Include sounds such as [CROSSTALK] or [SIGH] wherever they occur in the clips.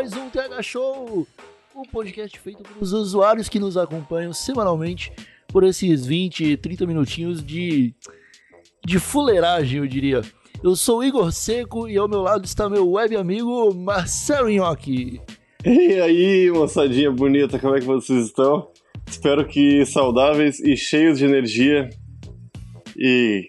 Mais um TH Show, um podcast feito pelos usuários que nos acompanham semanalmente por esses 20, 30 minutinhos de, de fuleiragem, eu diria. Eu sou Igor Seco e ao meu lado está meu web amigo Marcelo Nhoque. E aí, moçadinha bonita, como é que vocês estão? Espero que saudáveis e cheios de energia e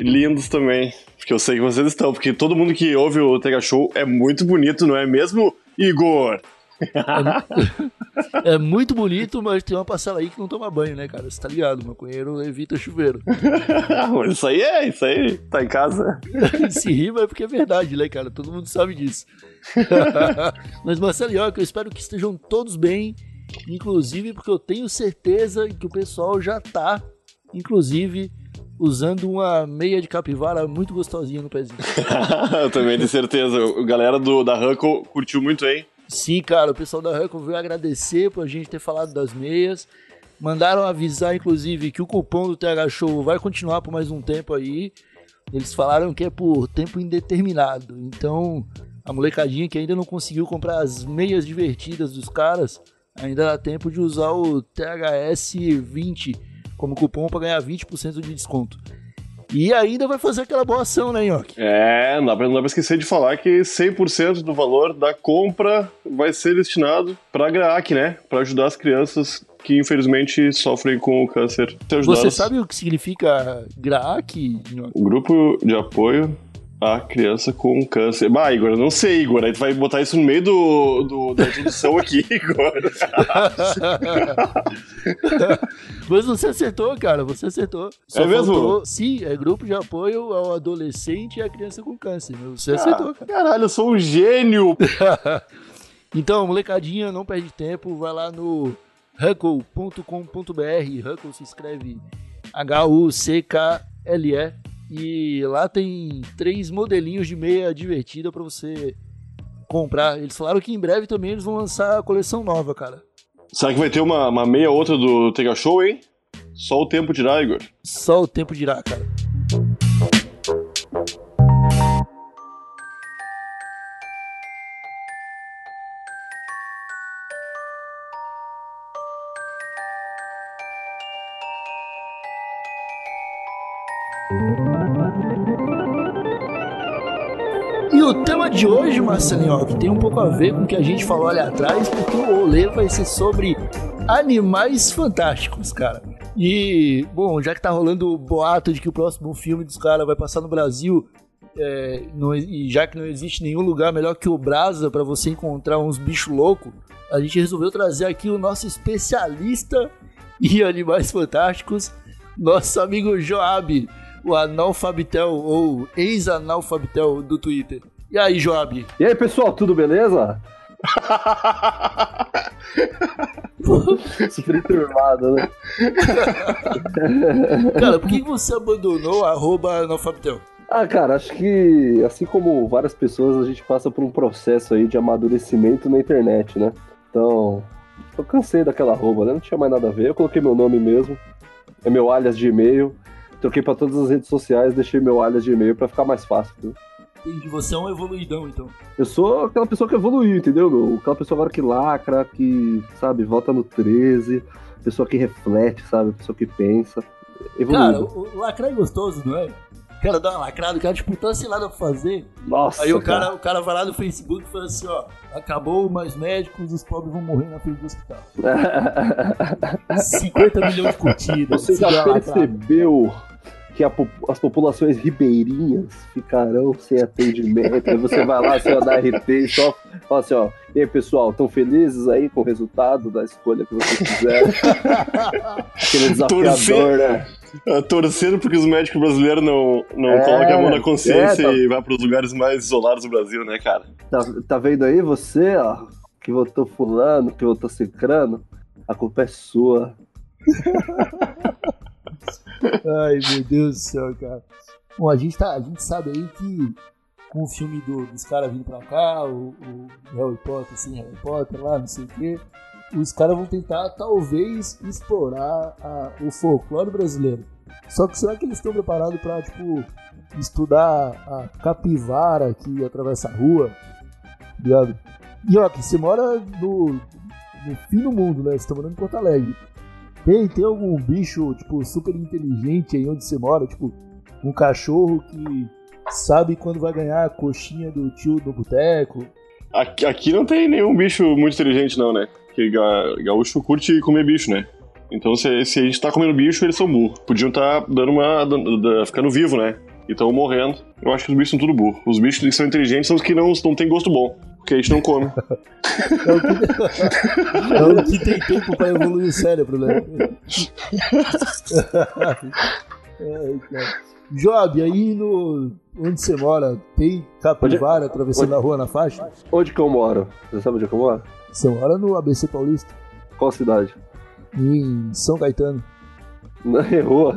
lindos também, porque eu sei que vocês estão, porque todo mundo que ouve o Tega Show é muito bonito, não é mesmo, Igor? [LAUGHS] É muito bonito, mas tem uma parcela aí que não toma banho, né, cara? Você tá ligado, maconheiro evita chuveiro. [LAUGHS] Isso aí é, isso aí, tá em casa. [LAUGHS] Se rima é porque é verdade, né, cara? Todo mundo sabe disso. Mas, Marcelo eu espero que estejam todos bem, inclusive porque eu tenho certeza que o pessoal já tá, inclusive, usando uma meia de capivara muito gostosinha no pezinho. [LAUGHS] eu também tenho certeza. O galera do, da Huckle curtiu muito, hein? Sim, cara, o pessoal da Huckle veio agradecer por a gente ter falado das meias. Mandaram avisar, inclusive, que o cupom do TH Show vai continuar por mais um tempo aí. Eles falaram que é por tempo indeterminado. Então, a molecadinha que ainda não conseguiu comprar as meias divertidas dos caras, ainda dá tempo de usar o THS20 como cupom para ganhar 20% de desconto. E ainda vai fazer aquela boa ação, né, Nhoque? É, não dá, pra, não dá pra esquecer de falar que 100% do valor da compra vai ser destinado pra GRAAC, né? Pra ajudar as crianças que infelizmente sofrem com o câncer. Você sabe o que significa GRAAC, Nhoque? O Grupo de Apoio a criança com câncer. Bah, Igor, eu não sei, Igor. Aí tu vai botar isso no meio do, do da introdução aqui, [LAUGHS] Igor. [LAUGHS] Mas você acertou, cara. Você acertou. Só é mesmo? Faltou... Sim, é grupo de apoio ao adolescente e à criança com câncer. Você acertou, cara. Caralho, eu sou um gênio. [LAUGHS] então, molecadinha, não perde tempo. Vai lá no huckle.com.br. Huckle se escreve H-U-C-K-L-E e lá tem três modelinhos de meia divertida para você comprar. Eles falaram que em breve também eles vão lançar a coleção nova, cara. Será que vai ter uma, uma meia outra do Tega Show, hein? Só o tempo dirá, Igor. Só o tempo dirá, cara. E o tema de hoje, Marcelinho, que tem um pouco a ver com o que a gente falou ali atrás, porque o rolê vai ser sobre animais fantásticos, cara. E, bom, já que tá rolando o boato de que o próximo filme dos caras vai passar no Brasil, é, e já que não existe nenhum lugar melhor que o Brasa para você encontrar uns bichos loucos, a gente resolveu trazer aqui o nosso especialista em animais fantásticos, nosso amigo Joab o analfabitel ou ex-analfabitel do Twitter. E aí, Joab? E aí, pessoal, tudo beleza? [LAUGHS] Super turmado, né? Cara, por que você abandonou arroba analfabitel? Ah, cara, acho que assim como várias pessoas, a gente passa por um processo aí de amadurecimento na internet, né? Então, eu cansei daquela arroba, né? Não tinha mais nada a ver. Eu coloquei meu nome mesmo, é meu alias de e-mail troquei pra todas as redes sociais, deixei meu alias de e-mail pra ficar mais fácil, viu? Entendi, você é um evoluidão, então. Eu sou aquela pessoa que evoluiu, entendeu, meu? Aquela pessoa agora que lacra, que, sabe, vota no 13, pessoa que reflete, sabe, pessoa que pensa. Cara, Evoluído. o, o lacrar é gostoso, não é? O cara dá uma lacrada, o cara tipo, tá sem nada pra fazer. Nossa, Aí o cara, o cara vai lá no Facebook e fala assim, ó, acabou mais médicos, os pobres vão morrer na frente do hospital. [LAUGHS] 50 milhões de curtidas. Você já lá, cara. percebeu que a as populações ribeirinhas ficarão sem atendimento. Aí você vai lá, você vai dar RT e só fala assim, ó. E aí, pessoal, estão felizes aí com o resultado da escolha que vocês fizeram? [LAUGHS] Aquele desafiador, Torcer. né? Ah, Torcendo porque os médicos brasileiros não, não É, colocam a mão na consciência é, tá. e vai para os lugares mais isolados do Brasil, né, cara? Tá, tá vendo aí você, ó, que votou fulano, que votou cicrano? A culpa é sua. [LAUGHS] Ai, meu Deus do céu, cara. Bom, a gente, tá, a gente sabe aí que com o filme do- dos caras vindo pra cá, o, o Harry Potter, assim, Harry Potter lá, não sei o quê, os caras vão tentar, talvez, explorar a- o folclore brasileiro. Só que será que eles estão preparados pra, tipo, estudar a capivara que atravessa a rua? Ligado? E ó, que você mora no, no fim do mundo, né? Você tá morando em Porto Alegre. Tem, tem algum bicho, tipo, super inteligente aí onde você mora? Tipo, um cachorro que sabe quando vai ganhar a coxinha do tio do boteco? Aqui, aqui não tem nenhum bicho muito inteligente, não, né? Porque ga- gaúcho curte comer bicho, né? Então se, se a gente tá comendo bicho, eles são burros. Podiam estar dando uma. dando- da- ficando vivo, né? E morrendo. Eu acho que os bichos são tudo burros. Os bichos que são inteligentes são os que não, não têm gosto bom. Porque a gente não come. É o que, é o que tem tempo pra evoluir o cérebro, né? Ai, cara. Job, aí no. Onde você mora, tem capivara atravessando a rua na faixa? Onde que eu moro? Você sabe onde é que eu moro? Você mora no ABC Paulista, Qual cidade? em São Caetano. Na rua.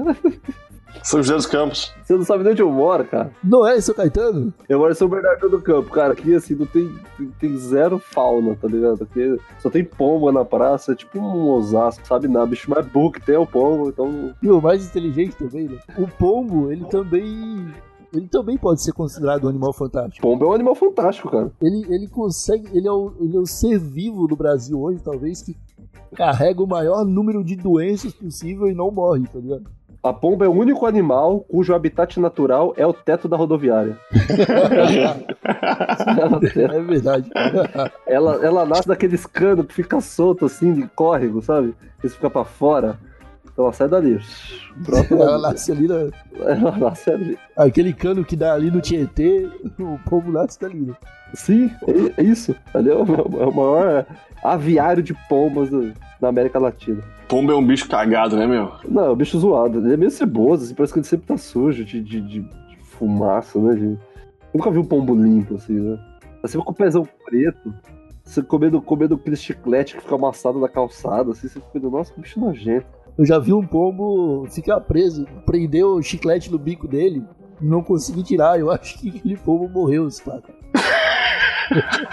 São José dos Campos. Você não sabe nem onde eu moro, cara. Não é em São Caetano? Eu moro em São Bernardo do Campo, cara. Aqui, assim, não tem, tem, tem zero fauna, tá ligado? Aqui só tem pomba na praça, é tipo um osasco, sabe nada. Bicho mais burro que tem é o pombo, então... E o mais inteligente também, né? O pombo, ele também. Ele também pode ser considerado um animal fantástico. Pombo é um animal fantástico, cara. Ele, ele consegue. Ele é, o, ele é o ser vivo do Brasil hoje, talvez, que carrega o maior número de doenças possível e não morre, tá ligado? A pomba é o único animal cujo habitat natural é o teto da rodoviária. [LAUGHS] É verdade. ela, ela nasce daqueles canos que fica solto, assim, de córrego, sabe? Eles ficam pra fora. Então ela sai dali. Brota Ela nasce ali na, Ela nasce ali. Aquele cano que dá ali no Tietê, o povo nasce dali, né? Sim, é é isso. Ali é o, é o maior aviário de pombas do- na América Latina. Pombo é um bicho cagado, né, meu? Não, é um bicho zoado. Ele é meio ceboso, assim, parece que ele sempre tá sujo de, de, de- de fumaça, né? de- Nunca vi um pombo limpo, assim, né? Sempre com o pezão preto. Você comendo, comendo aquele chiclete que fica amassado na calçada, assim, você fica nossa, que bicho nojento. Eu já vi um pombo ficar preso, prendeu o chiclete no bico dele não consegui tirar. Eu acho que aquele pombo morreu, esse cara. [LAUGHS]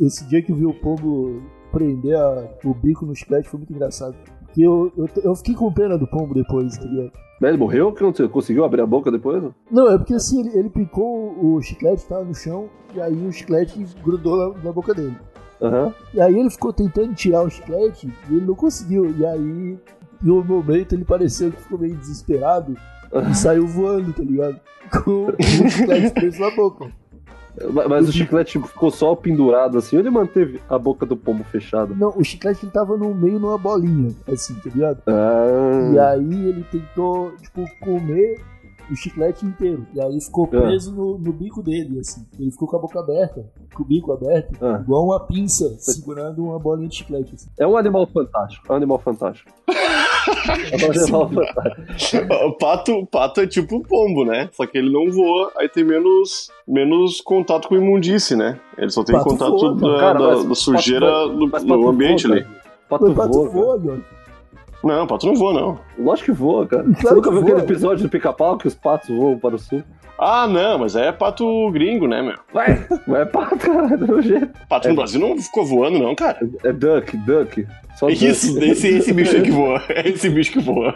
Esse dia que eu vi o pombo prender a- o bico no chiclete foi muito engraçado. Porque eu, eu, eu fiquei com pena do pombo depois, tá ligado? Mas ele morreu? Que aconteceu? Conseguiu abrir a boca depois? Não, é porque assim, ele, ele picou o chiclete, tava no chão, e aí o chiclete grudou na, na boca dele. Aham. E aí ele ficou tentando tirar o chiclete e ele não conseguiu. E aí, em um momento, ele pareceu que ficou meio desesperado e saiu voando, tá ligado? [LAUGHS] Com o chiclete preso na boca. Mas, mas o chiclete ficou só pendurado assim, ou ele manteve a boca do pombo fechada? Não, o chiclete ele tava no meio numa bolinha, assim, tá ligado? Ah, E aí ele tentou, tipo, comer o chiclete inteiro. E aí ficou Ah. preso no, no bico dele, assim. Ele ficou com a boca aberta, com o bico aberto, Ah. igual uma pinça segurando uma bolinha de chiclete. Assim. É um animal fantástico. É um animal fantástico. [LAUGHS] É um animal fantástico. O pato, o pato é tipo um pombo, né? Só que ele não voa, aí tem menos, menos contato com imundície, né? Ele só tem Pato contato voa, da, cara, da- da sujeira pato do, pato ambiente voa, ali. Pato pato voa, voa. Não, pato não voa, não. Lógico que voa, cara. Claro Você nunca viu voa. aquele episódio do pica-pau que os patos voam para o sul? Ah, não, mas é pato gringo, né, meu? Vai! Não é pato, cara, do jeito. Pato no Brasil não ficou voando, não, cara. É duck, duck. Só duck. Isso, esse, esse bicho aí que voa. É esse bicho que voa.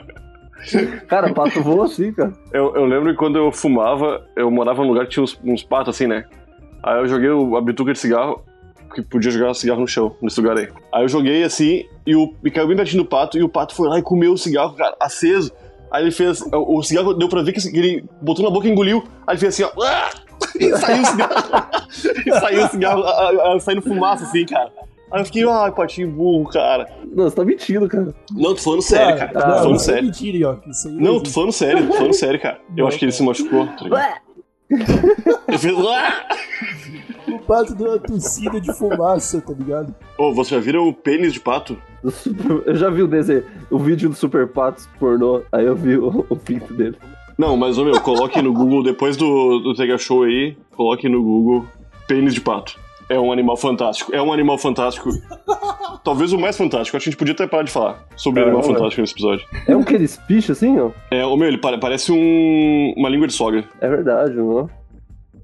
Cara, pato voa assim, cara. Eu, eu lembro que quando eu fumava, eu morava num lugar que tinha uns, uns patos assim, né? Aí eu joguei o- a bituca de cigarro, que podia jogar cigarro no chão, nesse lugar aí. Aí eu joguei assim, e, o, e caiu bem pertinho do pato, e o pato foi lá e comeu o cigarro, cara, aceso. Aí ele fez. O, cigarro deu pra ver que ele botou na boca e engoliu. Aí ele fez assim, ó. "Ah!" [LAUGHS] E saiu o cigarro. [LAUGHS] e saiu o cigarro, a- a- saindo fumaça assim, cara. Aí eu fiquei, ai, patinho burro, cara. Não, você tá mentindo, cara. Não, tô falando sério, cara. Tô não, falando isso é sério. mentira, York. Isso aí Não, tô falando sério, tô falando sério, cara. Eu acho que ele se [LAUGHS] machucou, tá? Ele fez. "Ah!" O pato deu uma tossida de fumaça, tá ligado? Ô, você já viram o pênis de pato? Eu já vi o desenho, o vídeo do Super Patos pornô, aí eu vi o, o pinto dele. Não, mas, ô meu, coloque no Google, depois do, do Tega Show aí, coloque no Google pênis de pato. É um animal fantástico. É um animal fantástico. Talvez o mais fantástico. Acho que a gente podia até parar de falar sobre É, animal não é. fantástico nesse episódio. É um que eles picham assim, ó? É, ô meu, ele pare- parece um, uma língua de sogra. É verdade, não?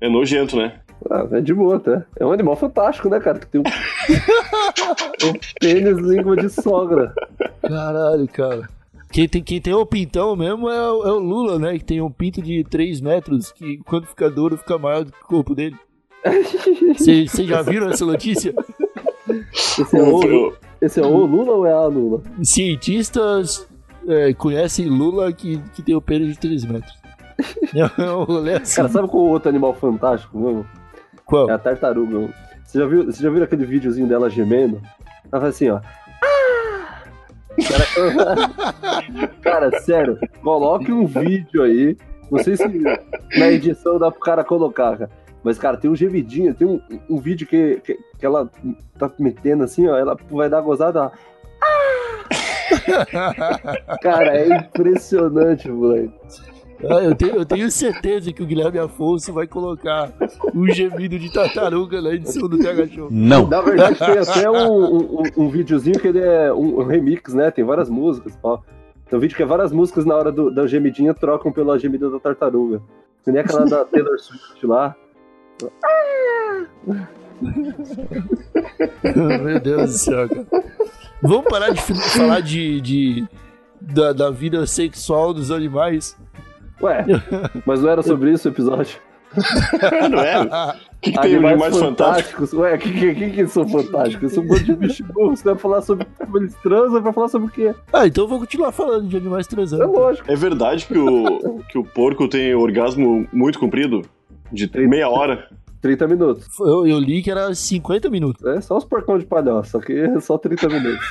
É nojento, né? Ah, é de boa até. É um animal fantástico, né, cara? Que tem um, [LAUGHS] um pênis língua de sogra. Caralho, cara. Quem tem, quem tem o pintão mesmo é o, é o Lula, né? Que tem um pinto de 3 metros que quando fica duro fica maior do que o corpo dele. [LAUGHS] Vocês já viram essa notícia? Esse é, o, esse é o Lula ou é a Lula? Cientistas é, conhecem Lula que, que tem o pênis de 3 metros. [LAUGHS] É um rolê assim. Cara, sabe qual outro animal fantástico mesmo? Qual? É a tartaruga. Você já viu, você já viu aquele videozinho dela gemendo? Ela faz assim, ó. Ah! Cara, cara, [LAUGHS] sério, coloque um vídeo aí. Não sei se na edição dá pro cara colocar, cara. Mas, cara, tem um gemidinho, tem um, um vídeo que, que, que ela tá metendo assim, ó. Ela vai dar gozada, ó. Ah! [LAUGHS] Cara, é impressionante, moleque. Ah, eu, tenho, eu tenho certeza que o Guilherme Afonso vai colocar um gemido de tartaruga na edição do TH Show. Não. Na verdade, tem até um, um, um videozinho que ele é um, remix, né? Tem várias músicas. Ó. Tem um vídeo que é várias músicas na hora do, da gemidinha trocam pela gemida da tartaruga. Que nem aquela da Taylor Swift lá. Meu Deus do céu, cara. Vamos parar de falar de, de- da, da vida sexual dos animais. Ué, mas não era sobre isso o episódio? [LAUGHS] Não é? O que, que tem de mais fantástico? Ué, o que, que, que, que eles são fantásticos? São um monte de bicho burro. Você vai falar sobre como eles transam, vai falar sobre o quê? Ah, então eu vou continuar falando de animais É transando. lógico. É verdade que o, que o porco tem orgasmo muito comprido? De meia hora? 30 minutos. Eu, eu li que era 50 minutos. É só os porcão de palhaço, só que é só 30 minutos. [LAUGHS]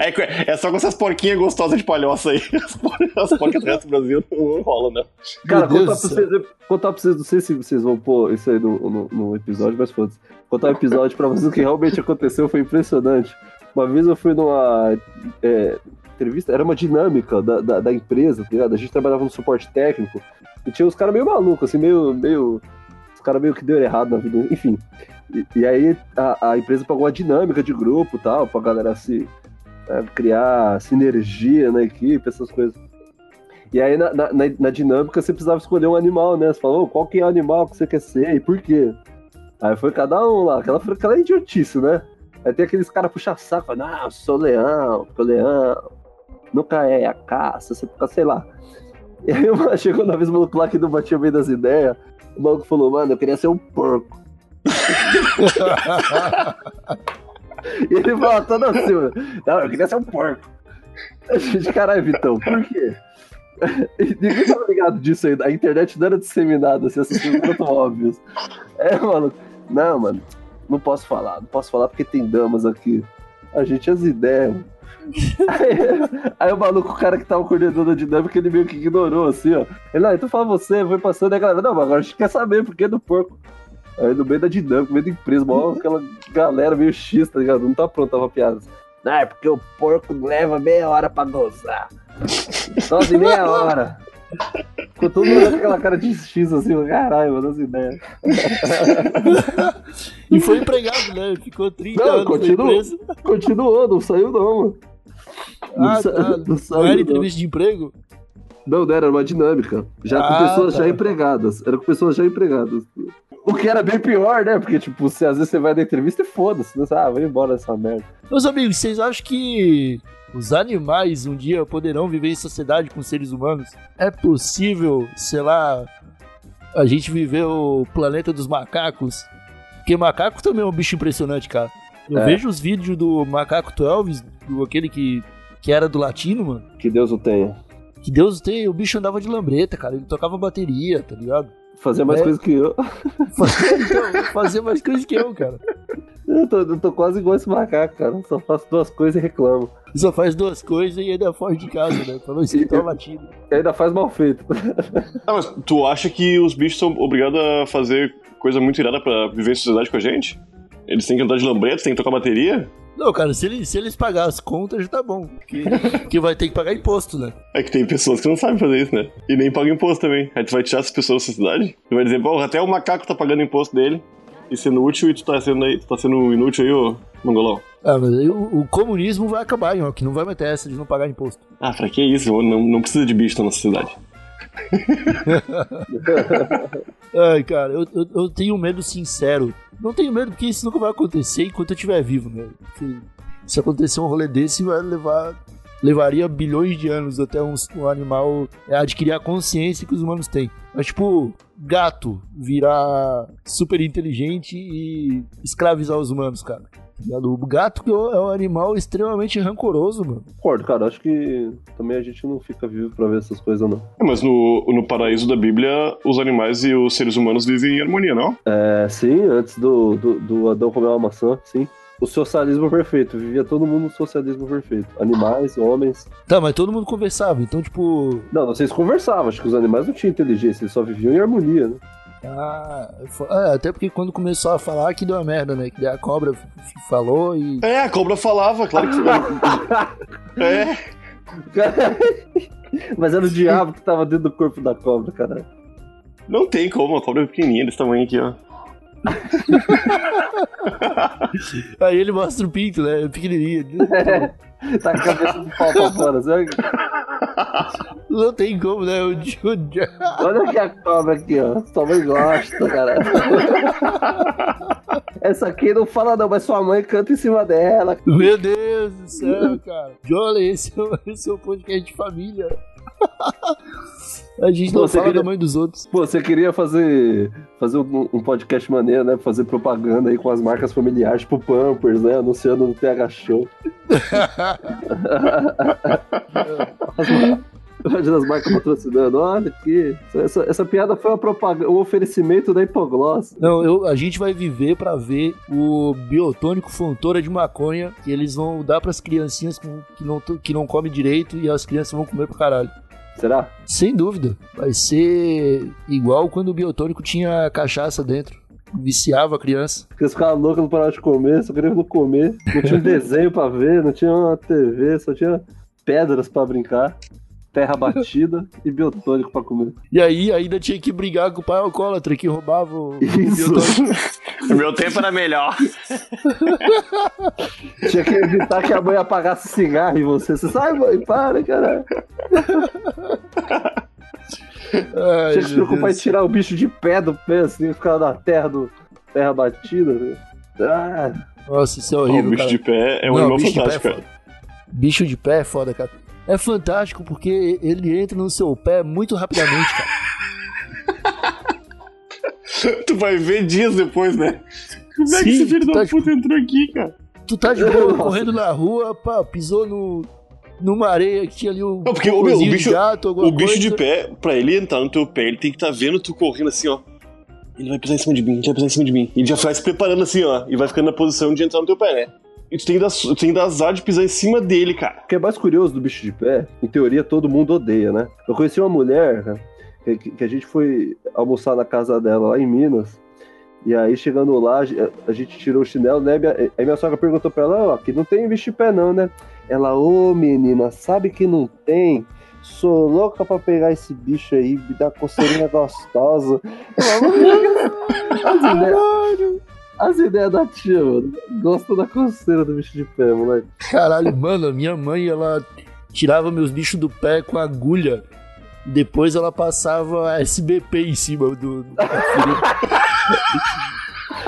É, é só com essas porquinhas gostosas de palhoça aí. [LAUGHS] As, por, as porcas do resto do Brasil não rolam, né? Cara, Meu contar Deus pra, vocês, contar pra vocês, não sei se vocês vão pôr isso aí no, no, no episódio, mas foda-se. Contar um episódio pra vocês que realmente aconteceu, foi impressionante. Uma vez eu fui numa é, entrevista, era uma dinâmica da, da, da empresa, tá ligado? A gente trabalhava no suporte técnico e tinha uns caras meio malucos, assim, meio. meio os caras meio que deu errado na vida, enfim. E, e aí a, a empresa pagou uma dinâmica de grupo tal, pra galera se é, criar sinergia na equipe, essas coisas. E aí, na, na, na- dinâmica, você precisava escolher um animal, né? Você falou, "Ô, qual que é o animal que você quer ser e por quê? Aí foi cada um lá, aquela, aquela idiotice, né? Aí tem aqueles caras puxa-saco, falando, não, eu sou leão, porque o leão nunca é a caça, você fica, sei lá. E aí mano, chegou na vez o maluco lá que não batia bem das ideias, o maluco falou, mano, eu queria ser um porco. [LAUGHS] E ele falou todo assim, mano, não, eu queria ser um porco. A gente, caralho, Vitão, por quê? [LAUGHS] Ninguém tava ligado disso ainda. A internet não era disseminada, assim, essas coisas tão óbvias. É, mano. Não, mano. Não posso falar. Não posso falar porque tem damas aqui. A gente as ideias. Aí, [LAUGHS] aí o maluco, o cara que tava coordenando a dinâmica, ele meio que ignorou, assim, ó. Ele, ah, então fala você, foi passando, aí a galera, não, mas agora a gente quer saber por que do porco. Aí no meio da dinâmica, no meio da empresa, mó [LAUGHS] aquela galera meio X, tá ligado? Não tá pronta pra piada. Não, é porque o porco leva meia hora pra gozar. [LAUGHS] Nossa, e meia hora. Ficou todo mundo com aquela cara de X assim, caralho, mano, as ideias. E foi empregado, né? Ficou 30 Não, anos continua. na empresa. Continuou, não saiu não, mano. Não, Ah, sa- tá. não Não saiu, era não. entrevista de emprego? Não, não, era uma dinâmica. Já com Ah, pessoas tá. já empregadas. Era com pessoas já empregadas. O que era bem pior, né? Porque, tipo, às vezes você vai na entrevista e foda-se. Né? Ah, vai embora essa merda. Meus amigos, vocês acham que os animais um dia poderão viver em sociedade com seres humanos? É possível, sei lá, a gente viver o planeta dos macacos? Porque macaco também é um bicho impressionante, cara. Eu É. vejo os vídeos do macaco Twelves, do aquele que, que era do latino, mano. Que Deus o tenha. Que Deus tem, o bicho andava de lambreta, cara. Ele tocava bateria, tá ligado? Fazia mais É. coisa que eu. Fazia, [LAUGHS] então, fazia mais coisas que eu, cara. Eu tô, eu tô quase igual esse macaco, cara. Só faço duas coisas e reclamo. Só faz duas coisas e ainda foge de casa, né? Pra não escutar [LAUGHS] o latido. E ainda faz mal feito. Ah, mas tu acha que os bichos são obrigados a fazer coisa muito irada pra viver em sociedade com a gente? Eles têm que andar de lambreta, têm que tocar bateria? Não, cara, se eles, se eles pagarem as contas, já tá bom. Porque, porque [LAUGHS] vai ter que pagar imposto, né? É que tem pessoas que não sabem fazer isso, né? E nem pagam imposto também. Aí tu vai tirar essas pessoas da sociedade? Tu vai dizer, pô, até o macaco tá pagando imposto dele e sendo útil e tu tá sendo, aí, tu tá sendo inútil aí, ô mongolão. Ah, mas aí o, o comunismo vai acabar, ó, que não vai meter essa de não pagar imposto. Ah, pra que isso? Não, não precisa de bicho na sociedade. [LAUGHS] Ai, cara, eu, eu, eu tenho medo sincero. Não tenho medo porque isso nunca vai acontecer enquanto eu estiver vivo, né? Se, se acontecer um rolê desse, vai levar. Levaria bilhões de anos até um, um animal adquirir a consciência que os humanos têm. Mas, tipo, gato virar super inteligente e escravizar os humanos, cara. O gato que é um animal extremamente rancoroso, mano. Concordo, cara. Acho que também a gente não fica vivo pra ver essas coisas, não. É, mas no, no paraíso da Bíblia, os animais e os seres humanos vivem em harmonia, não? É, sim, antes do, do, do Adão comer uma maçã, sim. O socialismo perfeito, vivia todo mundo no socialismo perfeito. Animais, homens. Tá, mas todo mundo conversava, então, tipo. Não, vocês conversavam, acho que os animais não tinham inteligência, eles só viviam em harmonia, né? Ah, é, até porque quando começou a falar que deu uma merda, né? Que a cobra falou e. É, a cobra falava, claro que [LAUGHS] É. [LAUGHS] Mas era o diabo que tava dentro do corpo da cobra, cara. Não tem como, a cobra é pequenininha desse tamanho aqui, ó. Aí ele mostra o pinto, né? Pequenininho. [LAUGHS] Tá com a cabeça do pau pra fora, sabe? Não tem como, né? O, o... Olha aqui a cobra aqui, ó. Sua mãe gosta, cara. Essa aqui não fala não, mas sua mãe canta em cima dela. Meu Deus do céu, cara. Jolie, esse, é esse é o podcast de família. A gente não fala queria- da mãe dos outros. Pô, você queria fazer, fazer um, um podcast maneiro, né? Fazer propaganda aí com as marcas familiares, tipo Pampers, né? Anunciando no PH Show. [LAUGHS] Imagina as marcas patrocinando. Olha aqui. Essa, essa piada foi uma propaganda, um oferecimento da Hipogloss. Não, eu, a gente vai viver pra ver o biotônico fontora de maconha que eles vão dar pras criancinhas com- que não, que não comem direito e as crianças vão comer pro caralho. Será? Sem dúvida. Vai ser igual quando o biotônico tinha cachaça dentro. Viciava a criança. Porque eles ficavam loucos, não paravam de comer, só queriam não comer. Não tinha um [LAUGHS] desenho pra ver, não tinha uma TV, só tinha pedras pra brincar. Terra batida e biotônico pra comer. E aí ainda tinha que brigar com o pai alcoólatra que roubava o Isso. biotônico. [LAUGHS] O meu tempo era melhor. [LAUGHS] Tinha que evitar que a mãe apagasse cigarro em você. Você sai, mãe, para, cara. Ai, Tinha que se preocupar em tirar o bicho de pé do pé, assim, ficar na terra do terra batida. né? Ah, Nossa, isso é o horrível, bicho cara. de pé é um Não, animal bicho de pé é fantástico, cara. Bicho de pé é foda, cara. É fantástico porque ele entra no seu pé muito rapidamente, cara. [LAUGHS] Tu vai ver dias depois, né? Como é que Sim, esse filho tu da tá, puta entrou aqui, cara? Tu tá de boa [LAUGHS] correndo na rua, pá, pisou no, numa areia que tinha ali um Não, porque o, meu, o bicho, de gato, o bicho de pé, pra ele entrar no teu pé, ele tem que estar vendo tu correndo assim, ó. Ele vai pisar em cima de mim, ele vai pisar em cima de mim. Ele já vai se preparando assim, ó. E vai ficando na posição de entrar no teu pé, né? E tu tem que dar, tu tem que dar azar de pisar em cima dele, cara. O que é mais curioso do bicho de pé, em teoria todo mundo odeia, né? Eu conheci uma mulher cara, que, que a gente foi almoçar na casa dela lá em Minas. E aí, chegando lá, a ge- a gente tirou o chinelo, né? Aí minha sogra perguntou pra ela, ó, que não tem bicho de pé não, né? Ela, ô menina, sabe que não tem? Sou louca pra pegar esse bicho aí, me dar coceirinha gostosa. [LAUGHS] As ideias, as ideias da tia, mano. Gosta da coceira do bicho de pé, moleque. Caralho, mano, a minha mãe, ela tirava meus bichos do pé com agulha. Depois ela passava SBP em cima do. do-. [LAUGHS]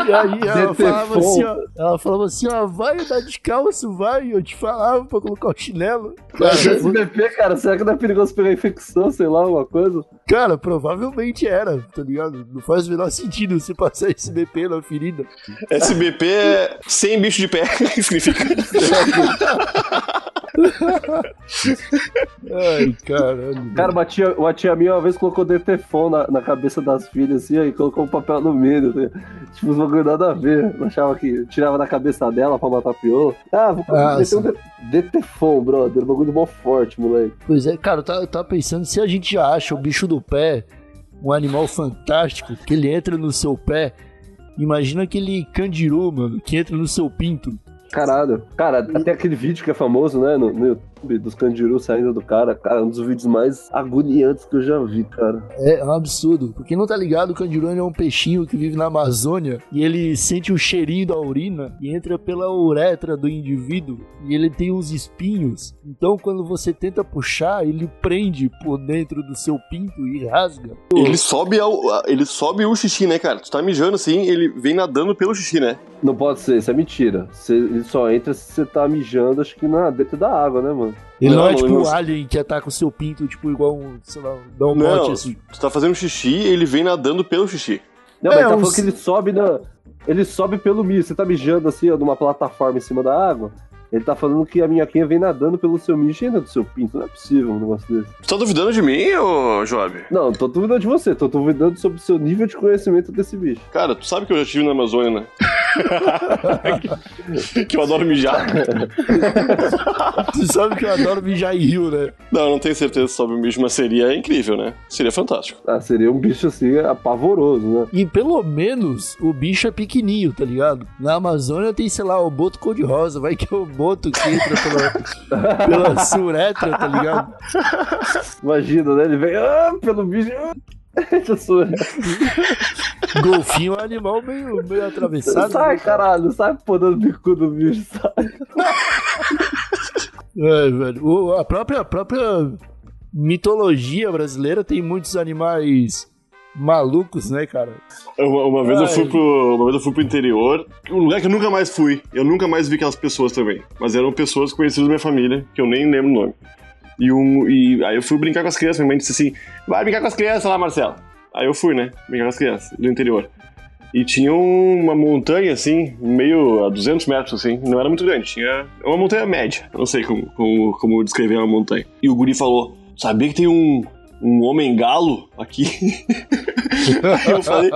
E aí ela falava assim, ó. Ela falava assim, ó, vai andar descalço, vai. Eu te falava pra colocar o chinelo. Cara, SBP, cara, será que não é perigoso pegar infecção, sei lá, alguma coisa? cara, provavelmente era, tá ligado? Não faz o menor sentido você passar SBP na ferida. SBP é sem bicho de pé, [LAUGHS] significa. [LAUGHS] Ai, caralho. Cara, uma tia, uma tia minha uma vez colocou DTFON na, na cabeça das filhas, assim, aí colocou um papel no meio. Assim, tipo, os bagulho nada a ver. Eu achava que tirava da cabeça dela pra matar piolo. Ah, vou Ah, meter um D- DTFON, brother. Um bagulho mó forte, moleque. Pois é, cara, eu tava, eu tava pensando, se a gente já acha o bicho do pé um animal fantástico, que ele entra no seu pé, imagina aquele candiru, mano, que entra no seu pinto. Caralho. Cara, até aquele vídeo que é famoso, né, no, no dos candirus saindo do cara. Cara, um dos vídeos mais agoniantes que eu já vi, cara. É um absurdo. Pra quem não tá ligado, o candiru é um peixinho que vive na Amazônia e ele sente o cheirinho da urina e entra pela uretra do indivíduo e ele tem uns espinhos. Então, quando você tenta puxar, ele prende por dentro do seu pinto e rasga. Ele sobe, ao, ele sobe o xixi, né, cara? Tu tá mijando assim, ele vem nadando pelo xixi, né? Não pode ser, isso é mentira. Você, ele só entra se você tá mijando, acho que na, dentro da água, né, mano? Ele não, Não, é tipo não- um alien que ataca o seu pinto, tipo, igual um, sei lá, dá um Não. bote assim. Tu tá fazendo xixi, ele vem nadando pelo xixi. Não, É, mas ele tá uns- falando que ele sobe na. Ele sobe pelo mijo. Você tá mijando assim, ó, numa plataforma em cima da água. Ele tá falando que a minhoquinha vem nadando pelo seu mijo e entra do seu pinto. Não é possível um negócio desse. Tu tá duvidando de mim, ô Job? Não, tô duvidando de você, tô duvidando sobre o seu nível de conhecimento desse bicho. Cara, tu sabe que eu já estive na Amazônia, né? [LAUGHS] [LAUGHS] que eu adoro mijar. Você [LAUGHS] sabe que eu adoro mijar em rio, né? Não, não tenho certeza sobre o bicho, mas seria incrível, né? Seria fantástico. Ah, seria um bicho assim, apavoroso, né? E pelo menos o bicho é pequenininho, tá ligado? Na Amazônia tem, sei lá, o boto cor-de-rosa. Vai que é o boto que entra pela, pela [LAUGHS] suretra, tá ligado? Imagina, né? Ele vem ah, pelo bicho. ah. Golfinho é um animal meio, meio atravessado. Sai, né? caralho, sai podando o bico do bicho, sai. É, velho. O- a, própria, a própria mitologia brasileira tem muitos animais malucos, né, cara? Uma, uma vez eu fui pro, uma vez eu fui pro interior, um lugar que eu nunca mais fui. Eu nunca mais vi aquelas pessoas também. Mas eram pessoas conhecidas da minha família, que eu nem lembro o nome. E, um, e aí eu fui brincar com as crianças, minha mãe disse assim, vai brincar com as crianças lá, Marcelo. Aí eu fui, né, brincar com as crianças do interior. E tinha uma montanha, assim, meio a 200 metros, assim, não era muito grande, tinha uma montanha média, não sei como, como, como descrever uma montanha. E o guri falou, sabia que tem um, um homem-galo aqui? Aí [LAUGHS] eu falei,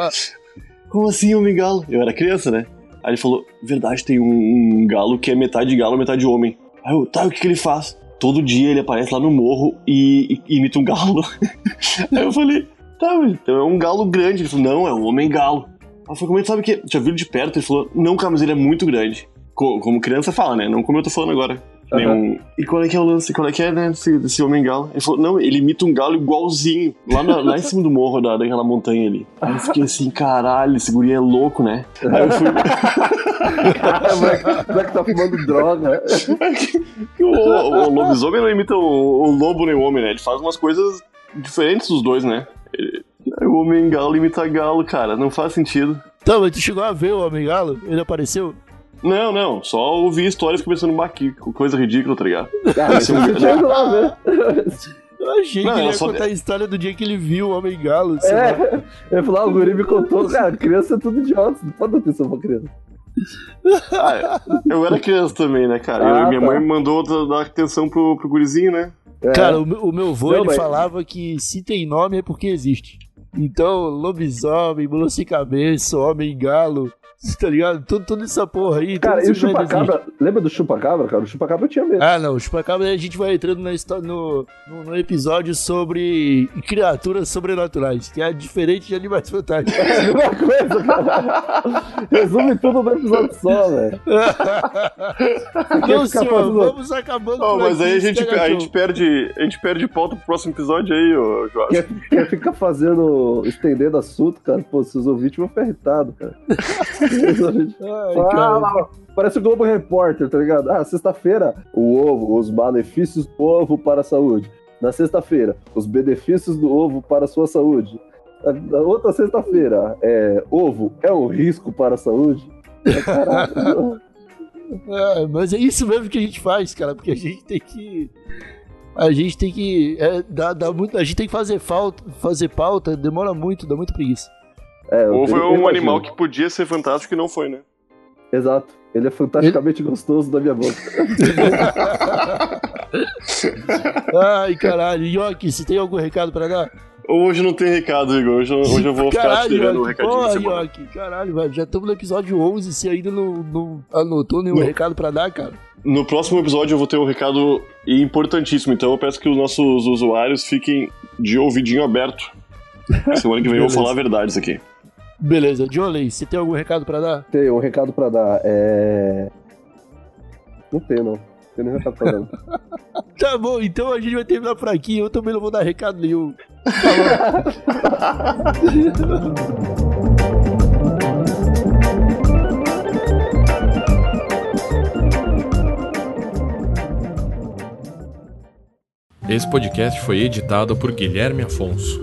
como assim homem-galo? Eu era criança, né? Aí ele falou, verdade, tem um, um galo que é metade galo, metade homem. Aí eu, tá, o que, que ele faz? Todo dia ele aparece lá no morro e, e imita um galo. [LAUGHS] Aí eu falei, tá, então é um galo grande. Ele falou, não, é um homem-galo. Aí eu falei, como é que sabe que? Já viu de perto? Ele falou, não, cara, mas ele é muito grande. Co- como criança fala, né? Não como eu tô falando agora. Nem Aham. um- E qual é que é o lance? Qual é que é, né, desse, desse homem-galo? Ele falou, não, ele imita um galo igualzinho, lá, na- lá em cima do morro da, daquela montanha ali. Aí eu fiquei assim, caralho, esse guri é louco, né? Aí eu fui... [LAUGHS] Caralho, o moleque, o moleque tá fumando droga. [LAUGHS] o, o, o lobisomem não imita o, o lobo nem o homem, né? Ele faz umas coisas diferentes dos dois, né? Ele- o homem galo imita galo, cara, não faz sentido. Então, mas tu chegou a ver o Homem Galo? Ele apareceu? Não, não, só ouvi histórias bah, que coisa ridícula, tá ligado? [LAUGHS] Ah, mas você chegou lá, né? Eu achei Não, que ele eu ia só- contar a história do dia que ele viu o Homem Galo. É, eu ia falar, o guri me contou. Cara, criança é tudo idiota, não pode dar atenção pra criança. Ah, eu era criança também, né, cara? Eu- Ah, minha tá. mãe me mandou dar atenção pro, pro gurizinho, né? É. Cara, o meu, o meu avô, Não, ele mas- falava que se tem nome é porque existe. Então, lobisomem, mula sem cabeça, homem galo, [LAUGHS] tá ligado? Tudo, tudo essa porra aí. Cara, e o merda chupacabra? Lembra do chupacabra, cara? O chupacabra eu tinha medo. Ah, não, o Chupacabra a gente vai entrando na história, no, no, no episódio sobre criaturas sobrenaturais, que é diferente de animais fantásticos. É coisa, cara. Resume tudo no episódio só, velho. [LAUGHS] não, senhor, fazendo- vamos acabando Oh, mas aí a gente, a gente perde. A gente perde pauta pro próximo episódio aí, ô João. Quer, quer ficar fazendo, estendendo assunto, cara? Pô, seus ouvintes vão ficar irritados, cara. [LAUGHS] Ai, Ah, Parece o Globo Repórter, tá ligado? Ah, sexta-feira, o ovo, os benefícios do ovo para a saúde. Na sexta-feira, os benefícios do ovo para a sua saúde. Na outra sexta-feira, é, ovo é um risco para a saúde. É, Caralho. [LAUGHS] É, mas é isso mesmo que a gente faz, cara, porque a gente tem que. A gente tem que. É, dá, dá muito, a gente tem que fazer, falta, fazer pauta, demora muito, dá muita preguiça. É, Ovo é um imagino. animal que podia ser fantástico e não foi, né? Exato. Ele é fantasticamente gostoso da minha boca. [LAUGHS] Ai, caralho. Yoki, você tem algum recado pra dar? Hoje não tem recado, Igor. Hoje, hoje eu vou ficar te devendo um recadinho. Porra. Yoki, caralho, velho. Já estamos no episódio 11 você ainda não, não anotou nenhum Não. recado pra dar, cara? No próximo episódio eu vou ter um recado importantíssimo, então eu peço que os nossos usuários fiquem de ouvidinho aberto. Semana que vem eu vou falar verdades aqui. Beleza. Johnny, você tem algum recado pra dar? Tem um recado pra dar. É. Não tem, não. Não tem nenhum recado pra dar. [LAUGHS] Tá bom, então a gente vai terminar por aqui. Eu também não vou dar recado nenhum. Esse podcast foi editado por Guilherme Afonso.